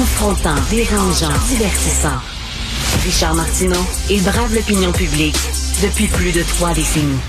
Confrontant, dérangeant, divertissant. Richard Martineau, il brave l'opinion publique depuis plus de trois décennies.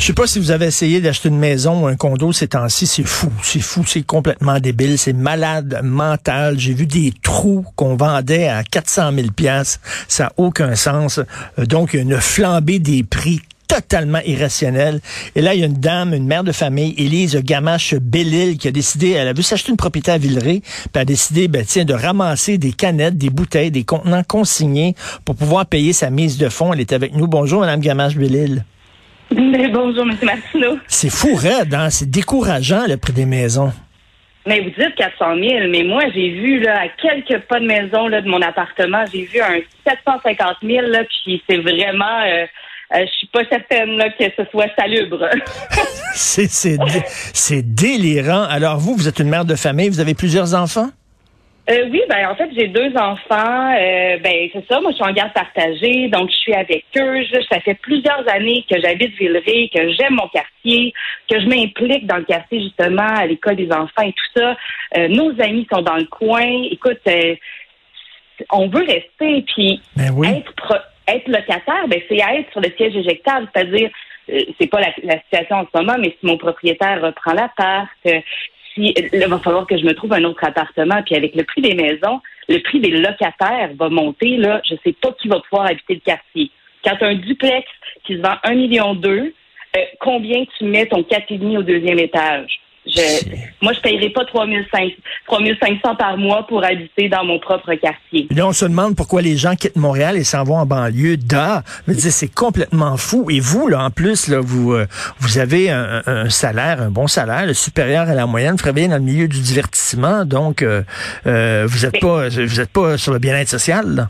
Je sais pas si vous avez essayé d'acheter une maison ou un condo ces temps-ci, c'est fou, c'est fou, c'est complètement débile, c'est malade mental. J'ai vu des trous qu'on vendait à 400 000 pièces, ça n'a aucun sens. Euh, donc une flambée des prix totalement irrationnel. Et là, il y a une dame, une mère de famille, Élise Gamache Bellil, qui a décidé, elle a vu s'acheter une propriété à Villeray, puis elle a décidé, ben, tiens, de ramasser des canettes, des bouteilles, des contenants consignés pour pouvoir payer sa mise de fonds. Elle est avec nous. Bonjour, Madame Gamache Bellil. bonjour, M. Martineau. C'est fou, raide, hein? C'est décourageant, le prix des maisons. Mais vous dites 400 000, mais moi, j'ai vu, là, à quelques pas de maison, là, de mon appartement, j'ai vu un 750 000, là, puis c'est vraiment, euh, euh, je suis pas certaine là, que ce soit salubre. c'est délirant. Alors vous, vous êtes une mère de famille, vous avez plusieurs enfants? Euh, oui, ben en fait, j'ai deux enfants. Euh, ben c'est ça, moi je suis en garde partagée, donc je suis avec eux. ça fait plusieurs années que j'habite Villeray, que j'aime mon quartier, que je m'implique dans le quartier justement à l'école des enfants et tout ça. Euh, nos amis sont dans le coin. Écoute, on veut rester puis ben être être locataire, ben c'est être sur le siège éjectable, c'est-à-dire c'est pas la, situation en ce moment, mais si mon propriétaire reprend l'appart, il va falloir que je me trouve un autre appartement. Puis avec le prix des maisons, le prix des locataires va monter. Là, je sais pas qui va pouvoir habiter le quartier. Quand un duplex qui se vend un million deux, euh, combien tu mets ton 4,5 au deuxième étage? Je, moi, je paierai pas 3500 par mois pour habiter dans mon propre quartier. là, on se demande pourquoi les gens quittent Montréal et s'en vont en banlieue. Da, c'est complètement fou. Et vous, là, en plus, là, vous, euh, vous avez un, salaire, un bon salaire, supérieur à la moyenne. Vous travaillez dans le milieu du divertissement, donc euh, euh, vous n'êtes pas, vous êtes pas sur le bien-être social. Là.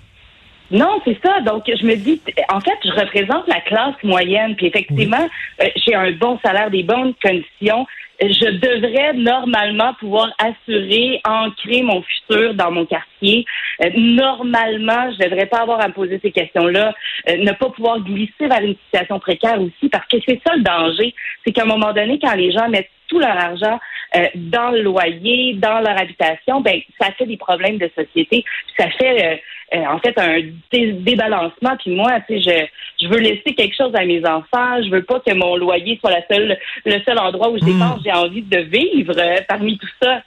Non, c'est ça. Donc, je me dis, en fait, je représente la classe moyenne. Puis effectivement, j'ai un bon salaire, des bonnes conditions je devrais normalement pouvoir assurer, ancrer mon futur dans mon quartier. Euh, normalement, je devrais pas avoir à me poser ces questions-là, euh, ne pas pouvoir glisser vers une situation précaire aussi, parce que c'est ça le danger, c'est qu'à un moment donné, quand les gens mettent tout leur argent euh, dans le loyer, dans leur habitation, ben ça fait des problèmes de société, ça fait euh, en fait un débalancement. Puis moi, tu sais, je, veux laisser quelque chose à mes enfants. Je veux pas que mon loyer soit la seule, le seul endroit où je hmm. dépense. J'ai envie de vivre euh, parmi tout ça.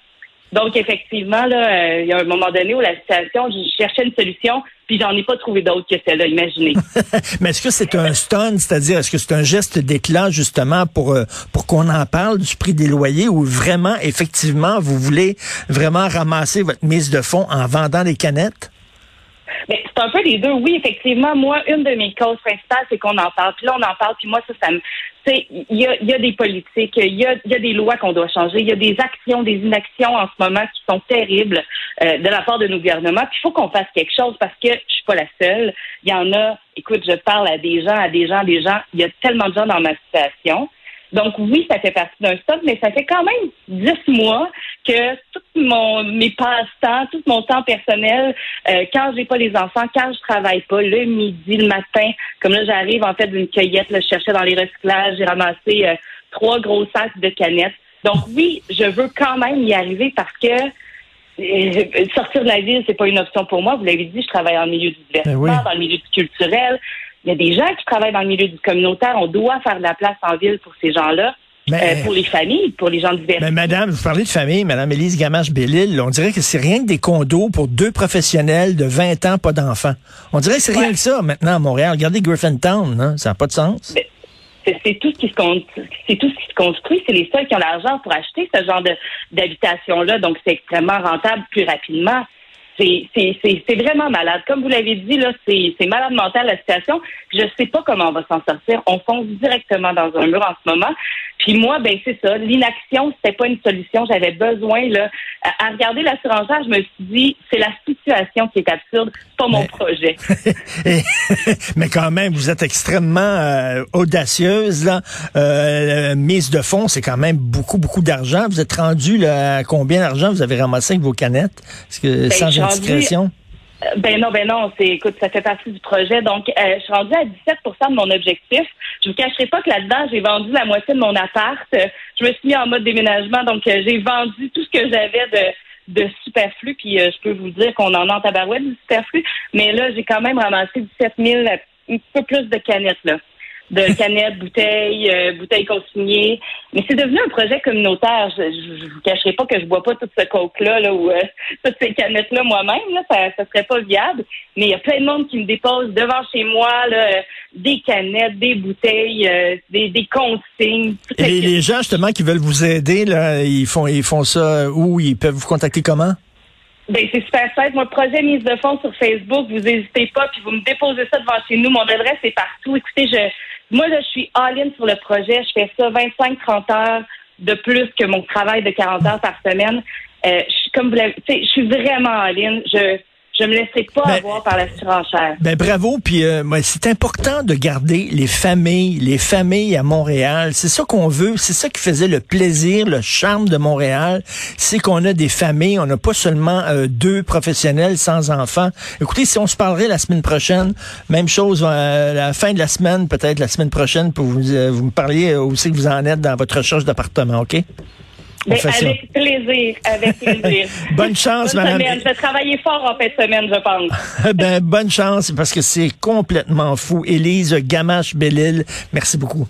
Donc, effectivement, là, euh, il y a un moment donné où la situation, je cherchais une solution, puis j'en ai pas trouvé d'autre que celle-là, imaginez. Mais est-ce que c'est un stun, c'est-à-dire, est-ce que c'est un geste d'éclat, justement, pour, pour qu'on en parle du prix des loyers, ou vraiment, effectivement, vous voulez vraiment ramasser votre mise de fonds en vendant des canettes? Mais c'est un peu les deux. Oui, effectivement, moi, une de mes causes principales, c'est qu'on en parle. Puis là, on en parle. Puis moi, ça, ça me. Il y a, y a des politiques, il y a, y a des lois qu'on doit changer, il y a des actions, des inactions en ce moment qui sont terribles euh, de la part de nos gouvernements. Puis il faut qu'on fasse quelque chose parce que je suis pas la seule. Il y en a. Écoute, je parle à des gens, à des gens, à des gens. Il y a tellement de gens dans ma situation. Donc oui, ça fait partie d'un stock, mais ça fait quand même dix mois que tout mon mes passe-temps, tout mon temps personnel, euh, quand j'ai pas les enfants, quand je travaille pas, le midi, le matin, comme là j'arrive en fait d'une cueillette, là, je cherchais dans les recyclages, j'ai ramassé euh, trois gros sacs de canettes. Donc oui, je veux quand même y arriver parce que euh, sortir de la ville, c'est pas une option pour moi. Vous l'avez dit, je travaille en milieu du ben divertissement, dans le milieu du culturel. Il y a des gens qui travaillent dans le milieu du communautaire. On doit faire de la place en ville pour ces gens-là. Euh, pour les familles, pour les gens divers. Mais madame, vous parlez de famille, madame Élise Gamache-Bellil, on dirait que c'est rien que des condos pour deux professionnels de 20 ans, pas d'enfants. On dirait que c'est rien que ça maintenant à Montréal. Regardez Griffintown, hein? ça n'a pas de sens. c'est tout ce qui se c'est tout ce qui se construit. C'est les seuls qui ont l'argent pour acheter ce genre d'habitation-là, donc c'est extrêmement rentable plus rapidement c'est vraiment malade. Comme vous l'avez dit, là, c'est malade mental la situation. Je sais pas comment on va s'en sortir. On fonce directement dans un mur en ce moment. Puis moi, ben c'est ça. L'inaction, c'était pas une solution. J'avais besoin là à, regarder la surenchère. Je me suis dit, c'est la situation qui est absurde, pas mon projet. mais quand même, vous êtes extrêmement euh, audacieuse là. Euh, mise de fonds, c'est quand même beaucoup beaucoup d'argent. Vous êtes rendu là, à combien d'argent? Vous avez ramassé avec vos canettes? Que ben, sans indiscrétion? Ben non, ben non, c'est écoute, ça fait partie du projet. Donc, euh, je suis rendue à 17% de mon objectif. Je vous cacherai pas que là-dedans, j'ai vendu la moitié de mon appart. Je me suis mis en mode déménagement, donc euh, j'ai vendu tout ce que j'avais de de superflu, puis euh, je peux vous dire qu'on en a en tabarouette du superflu, mais là, j'ai quand même ramassé 17 000, un peu plus de canettes, là de canettes, bouteilles, euh, bouteilles consignées. Mais c'est devenu un projet communautaire. Je, je, vous cacherai pas que je bois pas tout ce coke-là là, ou euh, toutes ces canettes-là moi-même. Là, ça, ça serait pas viable. Mais il y a plein de monde qui me dépose devant chez moi là, des canettes, des bouteilles, euh, des, des, consignes. Et les, gens justement qui veulent vous aider, là, ils font ils font ça où? Ils peuvent vous contacter comment? Ben, c'est super simple. Moi, projet mise de fonds sur Facebook, vous n'hésitez pas, puis vous me déposez ça devant chez nous. Mon adresse est partout. Écoutez, je, moi, là, je suis all-in sur le projet. Je fais ça 25-30 heures de plus que mon travail de 40 heures par semaine. Euh, je, comme vous l'avez, je suis vraiment all-in. Je, je me laisserai pas ben, avoir par la surenchère. Ben bravo, puis euh, c'est important de garder les familles, les familles à Montréal. C'est ça qu'on veut, c'est ça qui faisait le plaisir, le charme de Montréal, c'est qu'on a des familles, on n'a pas seulement euh, deux professionnels sans enfants. Écoutez, si on se parlerait la semaine prochaine, même chose euh, à la fin de la semaine, peut-être la semaine prochaine, pour vous, vous me parliez aussi que vous en êtes dans votre recherche d'appartement, OK? Avec plaisir, avec plaisir. bonne chance, madame. Je vais travailler fort en fin de semaine, je pense. ben, bonne chance, parce que c'est complètement fou. Élise Gamache-Bellil, merci beaucoup.